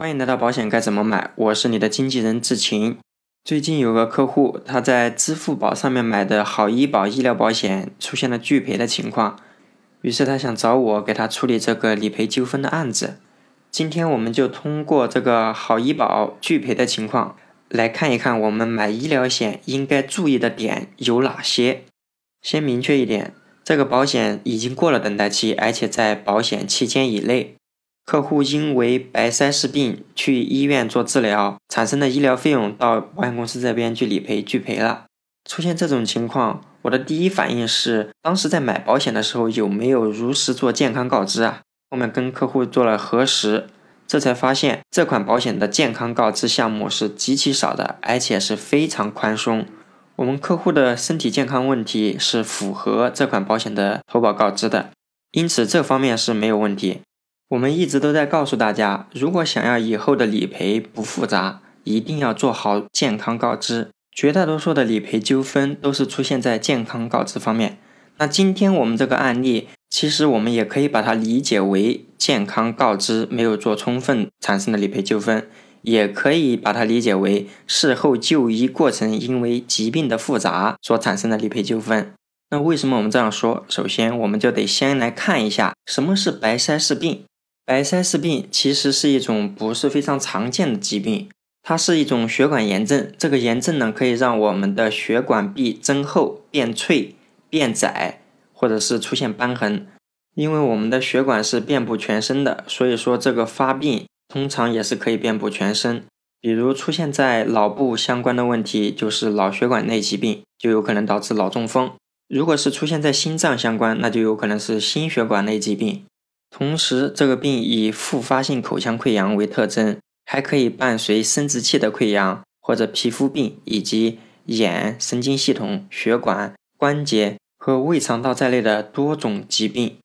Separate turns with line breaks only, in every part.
欢迎来到保险该怎么买，我是你的经纪人志晴。最近有个客户他在支付宝上面买的好医保医疗保险出现了拒赔的情况，于是他想找我给他处理这个理赔纠纷的案子。今天我们就通过这个好医保拒赔的情况来看一看我们买医疗险应该注意的点有哪些。先明确一点，这个保险已经过了等待期，而且在保险期间以内。客户因为白塞氏病去医院做治疗产生的医疗费用到保险公司这边去理赔拒赔了。出现这种情况，我的第一反应是，当时在买保险的时候有没有如实做健康告知啊？后面跟客户做了核实，这才发现这款保险的健康告知项目是极其少的，而且是非常宽松。我们客户的身体健康问题是符合这款保险的投保告知的，因此这方面是没有问题。我们一直都在告诉大家，如果想要以后的理赔不复杂，一定要做好健康告知。绝大多数的理赔纠纷都是出现在健康告知方面。那今天我们这个案例，其实我们也可以把它理解为健康告知没有做充分产生的理赔纠纷，也可以把它理解为事后就医过程因为疾病的复杂所产生的理赔纠纷。那为什么我们这样说？首先，我们就得先来看一下什么是白塞氏病。白塞氏病其实是一种不是非常常见的疾病，它是一种血管炎症。这个炎症呢，可以让我们的血管壁增厚、变脆、变窄，或者是出现瘢痕。因为我们的血管是遍布全身的，所以说这个发病通常也是可以遍布全身。比如出现在脑部相关的问题，就是脑血管内疾病，就有可能导致脑中风；如果是出现在心脏相关，那就有可能是心血管内疾病。同时，这个病以复发性口腔溃疡为特征，还可以伴随生殖器的溃疡或者皮肤病，以及眼、神经系统、血管、关节和胃肠道在内的多种疾病。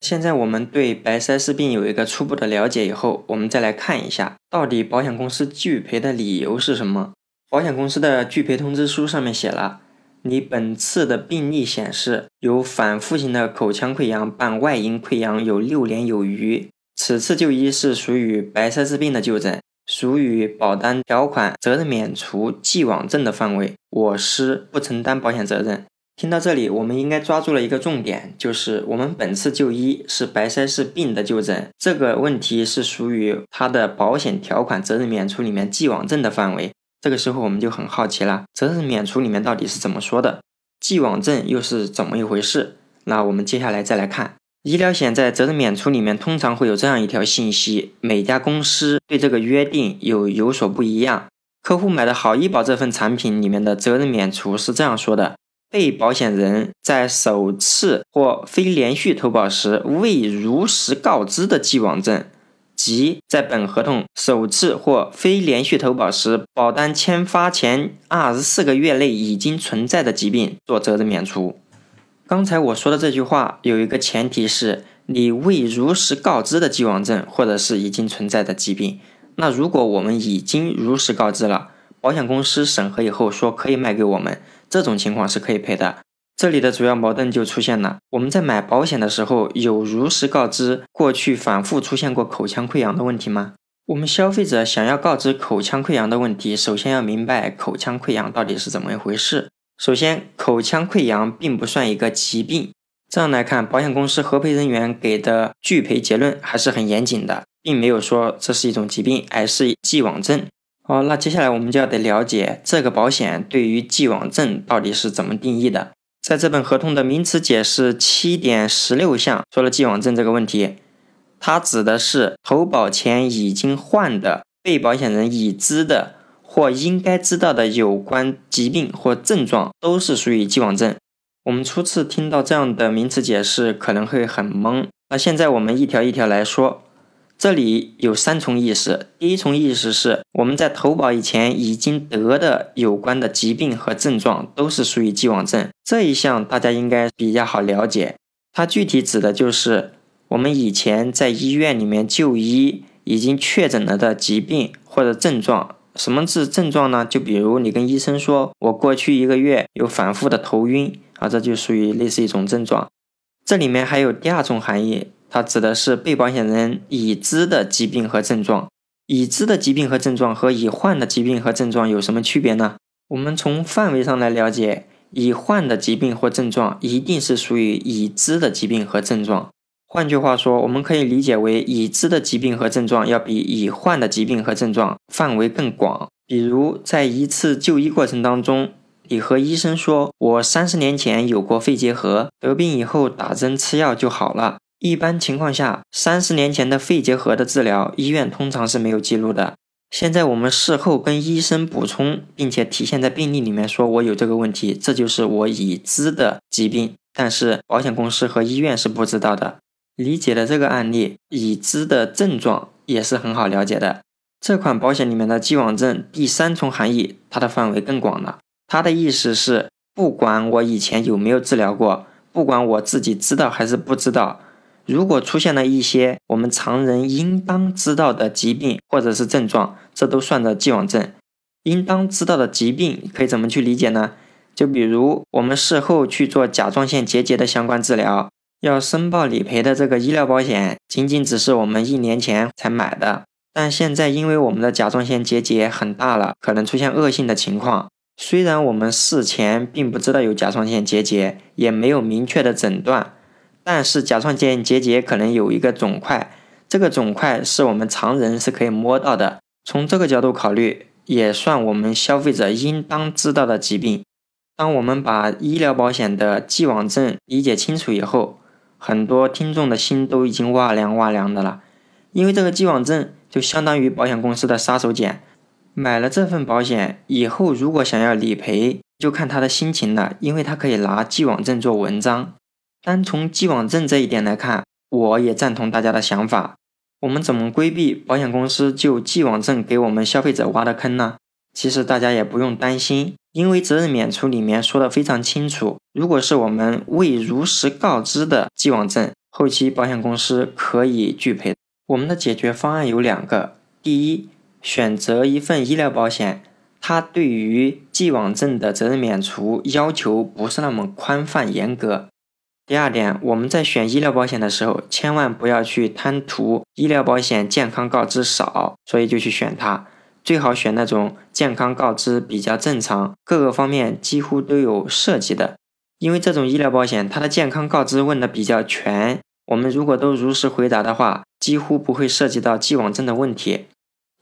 现在我们对白塞氏病有一个初步的了解以后，我们再来看一下，到底保险公司拒赔的理由是什么？保险公司的拒赔通知书上面写了。你本次的病例显示有反复性的口腔溃疡伴外阴溃疡有六年有余，此次就医是属于白塞氏病的就诊，属于保单条款责任免除既往症的范围，我司不承担保险责任。听到这里，我们应该抓住了一个重点，就是我们本次就医是白塞氏病的就诊，这个问题是属于它的保险条款责任免除里面既往症的范围。这个时候我们就很好奇了，责任免除里面到底是怎么说的？既往症又是怎么一回事？那我们接下来再来看，医疗险在责任免除里面通常会有这样一条信息：每家公司对这个约定有有所不一样。客户买的好医保这份产品里面的责任免除是这样说的：被保险人在首次或非连续投保时未如实告知的既往症。即在本合同首次或非连续投保时，保单签发前二十四个月内已经存在的疾病，做责任免除。刚才我说的这句话有一个前提是你未如实告知的既往症，或者是已经存在的疾病。那如果我们已经如实告知了，保险公司审核以后说可以卖给我们，这种情况是可以赔的。这里的主要矛盾就出现了：我们在买保险的时候有如实告知过去反复出现过口腔溃疡的问题吗？我们消费者想要告知口腔溃疡的问题，首先要明白口腔溃疡到底是怎么一回事。首先，口腔溃疡并不算一个疾病。这样来看，保险公司核赔人员给的拒赔结论还是很严谨的，并没有说这是一种疾病，而是既往症。好，那接下来我们就要得了解这个保险对于既往症到底是怎么定义的。在这本合同的名词解释七点十六项说了既往症这个问题，它指的是投保前已经患的、被保险人已知的或应该知道的有关疾病或症状都是属于既往症。我们初次听到这样的名词解释可能会很懵，那现在我们一条一条来说。这里有三重意识。第一重意识是我们在投保以前已经得的有关的疾病和症状都是属于既往症，这一项大家应该比较好了解。它具体指的就是我们以前在医院里面就医已经确诊了的疾病或者症状。什么是症状呢？就比如你跟医生说，我过去一个月有反复的头晕啊，这就属于类似一种症状。这里面还有第二种含义。它指的是被保险人已知的疾病和症状，已知的疾病和症状和已患的疾病和症状有什么区别呢？我们从范围上来了解，已患的疾病或症状一定是属于已知的疾病和症状。换句话说，我们可以理解为已知的疾病和症状要比已患的疾病和症状范围更广。比如，在一次就医过程当中，你和医生说：“我三十年前有过肺结核，得病以后打针吃药就好了。”一般情况下，三十年前的肺结核的治疗，医院通常是没有记录的。现在我们事后跟医生补充，并且体现在病历里面，说我有这个问题，这就是我已知的疾病，但是保险公司和医院是不知道的。理解了这个案例，已知的症状也是很好了解的。这款保险里面的既往症第三重含义，它的范围更广了。它的意思是，不管我以前有没有治疗过，不管我自己知道还是不知道。如果出现了一些我们常人应当知道的疾病或者是症状，这都算着既往症。应当知道的疾病可以怎么去理解呢？就比如我们事后去做甲状腺结节的相关治疗，要申报理赔的这个医疗保险，仅仅只是我们一年前才买的，但现在因为我们的甲状腺结节很大了，可能出现恶性的情况。虽然我们事前并不知道有甲状腺结节，也没有明确的诊断。但是甲状腺结节可能有一个肿块，这个肿块是我们常人是可以摸到的。从这个角度考虑，也算我们消费者应当知道的疾病。当我们把医疗保险的既往症理解清楚以后，很多听众的心都已经哇凉哇凉的了。因为这个既往症就相当于保险公司的杀手锏，买了这份保险以后，如果想要理赔，就看他的心情了，因为他可以拿既往症做文章。单从既往症这一点来看，我也赞同大家的想法。我们怎么规避保险公司就既往症给我们消费者挖的坑呢？其实大家也不用担心，因为责任免除里面说的非常清楚。如果是我们未如实告知的既往症，后期保险公司可以拒赔。我们的解决方案有两个：第一，选择一份医疗保险，它对于既往症的责任免除要求不是那么宽泛严格。第二点，我们在选医疗保险的时候，千万不要去贪图医疗保险健康告知少，所以就去选它。最好选那种健康告知比较正常，各个方面几乎都有涉及的。因为这种医疗保险，它的健康告知问的比较全，我们如果都如实回答的话，几乎不会涉及到既往症的问题。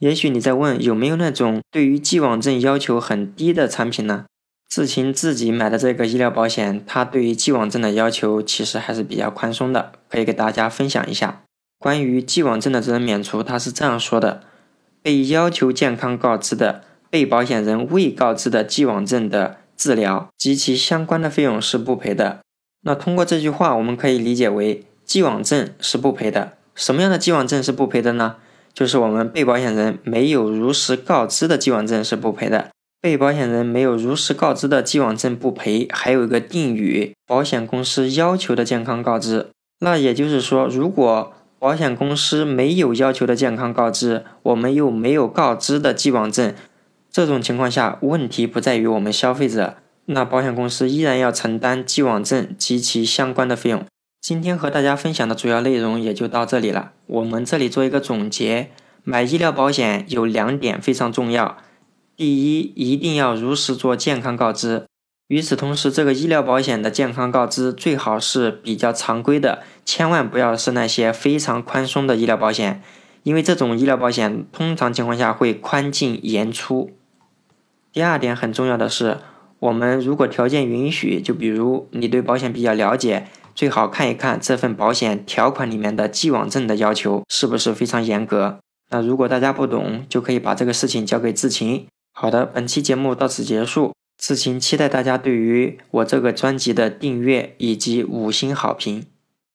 也许你在问有没有那种对于既往症要求很低的产品呢？志勤自己买的这个医疗保险，它对于既往症的要求其实还是比较宽松的，可以给大家分享一下。关于既往症的责任免除，它是这样说的：被要求健康告知的被保险人未告知的既往症的治疗及其相关的费用是不赔的。那通过这句话，我们可以理解为既往症是不赔的。什么样的既往症是不赔的呢？就是我们被保险人没有如实告知的既往症是不赔的。被保险人没有如实告知的既往症不赔，还有一个定语：保险公司要求的健康告知。那也就是说，如果保险公司没有要求的健康告知，我们又没有告知的既往症，这种情况下，问题不在于我们消费者，那保险公司依然要承担既往症及其相关的费用。今天和大家分享的主要内容也就到这里了。我们这里做一个总结：买医疗保险有两点非常重要。第一，一定要如实做健康告知。与此同时，这个医疗保险的健康告知最好是比较常规的，千万不要是那些非常宽松的医疗保险，因为这种医疗保险通常情况下会宽进严出。第二点很重要的是，我们如果条件允许，就比如你对保险比较了解，最好看一看这份保险条款里面的既往症的要求是不是非常严格。那如果大家不懂，就可以把这个事情交给知情。好的，本期节目到此结束。此情期待大家对于我这个专辑的订阅以及五星好评。